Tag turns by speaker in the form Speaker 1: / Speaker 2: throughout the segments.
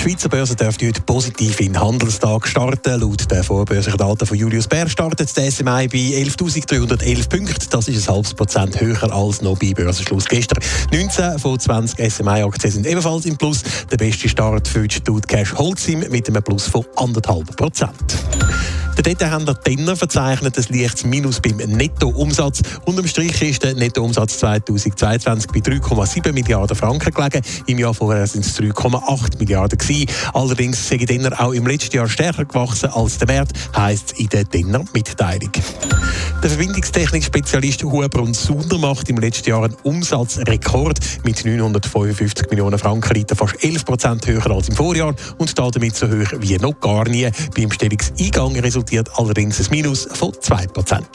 Speaker 1: Die Schweizer Börse dürfte heute positiv in den Handelstag starten. Laut den vorbörslichen Daten von Julius Bär startet der SMI bei 11.311 Punkten. Das ist ein halbes Prozent höher als noch bei Börsenschluss gestern. 19 von 20 SMI-Aktien sind ebenfalls im Plus. Der beste Start für die Stud Cash Holcim mit einem Plus von 1,5 Prozent. Der Detailhändler Denner verzeichnet ein leichtes Minus beim Nettoumsatz. Unterm Strich ist der Nettoumsatz 2022 bei 3,7 Milliarden Franken gelegen. Im Jahr vorher sind es 3,8 Milliarden gewesen. Allerdings sei Denner auch im letzten Jahr stärker gewachsen als der Wert, heisst es in der Denner Mitteilung. Der Verbindungstechnik-Spezialist Huber und Sunder macht im letzten Jahr einen Umsatzrekord. Mit 955 Millionen Franken liegt fast 11 Prozent höher als im Vorjahr und damit so hoch wie noch gar nie. Beim Bestellungseingang resultiert allerdings ein Minus von 2 Prozent.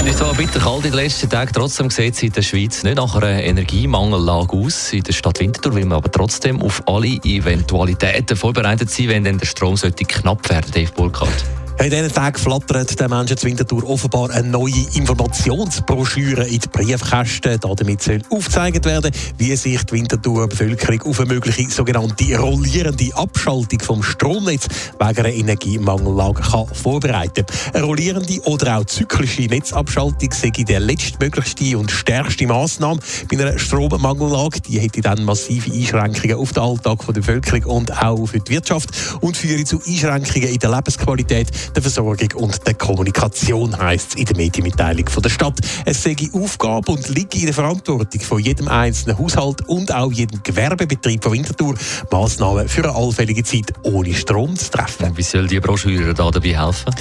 Speaker 2: Es ist zwar bitter kalt in den letzten Tagen, trotzdem sieht es in der Schweiz nicht nach einer Energiemangellage aus. In der Stadt Winterthur will man aber trotzdem auf alle Eventualitäten vorbereitet sein, wenn dann der Strom sollte knapp werden, Dave Burkhardt.
Speaker 1: In diesen Tagen flattert den Menschen zu Winterthur offenbar eine neue Informationsbroschüre in die Briefkästen. Damit soll aufgezeigt werden, wie sich die Winterthur Bevölkerung auf eine mögliche sogenannte rollierende Abschaltung vom Stromnetz wegen einer Energiemangellage kann vorbereiten kann. Eine rollierende oder auch zyklische Netzabschaltung sei die letztmöglichste und stärkste Massnahme bei einer Strommangellage. Die hätte dann massive Einschränkungen auf den Alltag der Bevölkerung und auch für die Wirtschaft und führe zu Einschränkungen in der Lebensqualität der Versorgung und der Kommunikation, heisst es in der Medienmitteilung von der Stadt. Es sei Aufgabe und liege in der Verantwortung von jedem einzelnen Haushalt und auch jedem Gewerbebetrieb von Winterthur, Massnahmen für eine allfällige Zeit ohne Strom zu treffen.
Speaker 2: Wie soll die Broschüre da dabei helfen?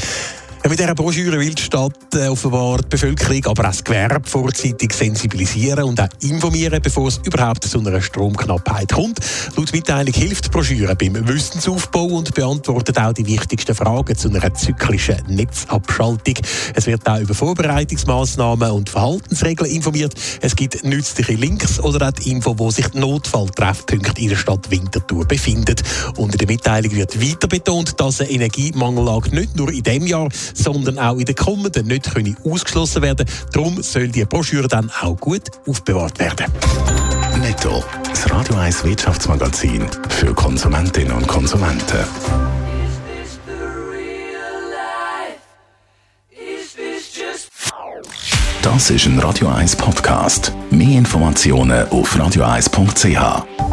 Speaker 1: Mit dieser Broschüre will die Stadt äh, offenbar die Bevölkerung, aber auch das Gewerbe vorzeitig sensibilisieren und auch informieren, bevor es überhaupt zu einer Stromknappheit kommt. Laut Mitteilung hilft die Broschüre beim Wissensaufbau und beantwortet auch die wichtigsten Fragen zu einer zyklischen Netzabschaltung. Es wird auch über Vorbereitungsmaßnahmen und Verhaltensregeln informiert. Es gibt nützliche Links oder auch die Info, wo sich die Notfalltreffpunkte in der Stadt Winterthur befinden. Und in der Mitteilung wird weiter betont, dass eine Energiemangellage nicht nur in diesem Jahr, sondern auch in den kommenden nicht können ausgeschlossen werden. Darum soll die Broschüre dann auch gut aufbewahrt werden.
Speaker 3: Netto. Das Radio 1 Wirtschaftsmagazin für Konsumentinnen und Konsumenten. Das ist ein Radio 1 Podcast. Mehr Informationen auf radio1.ch.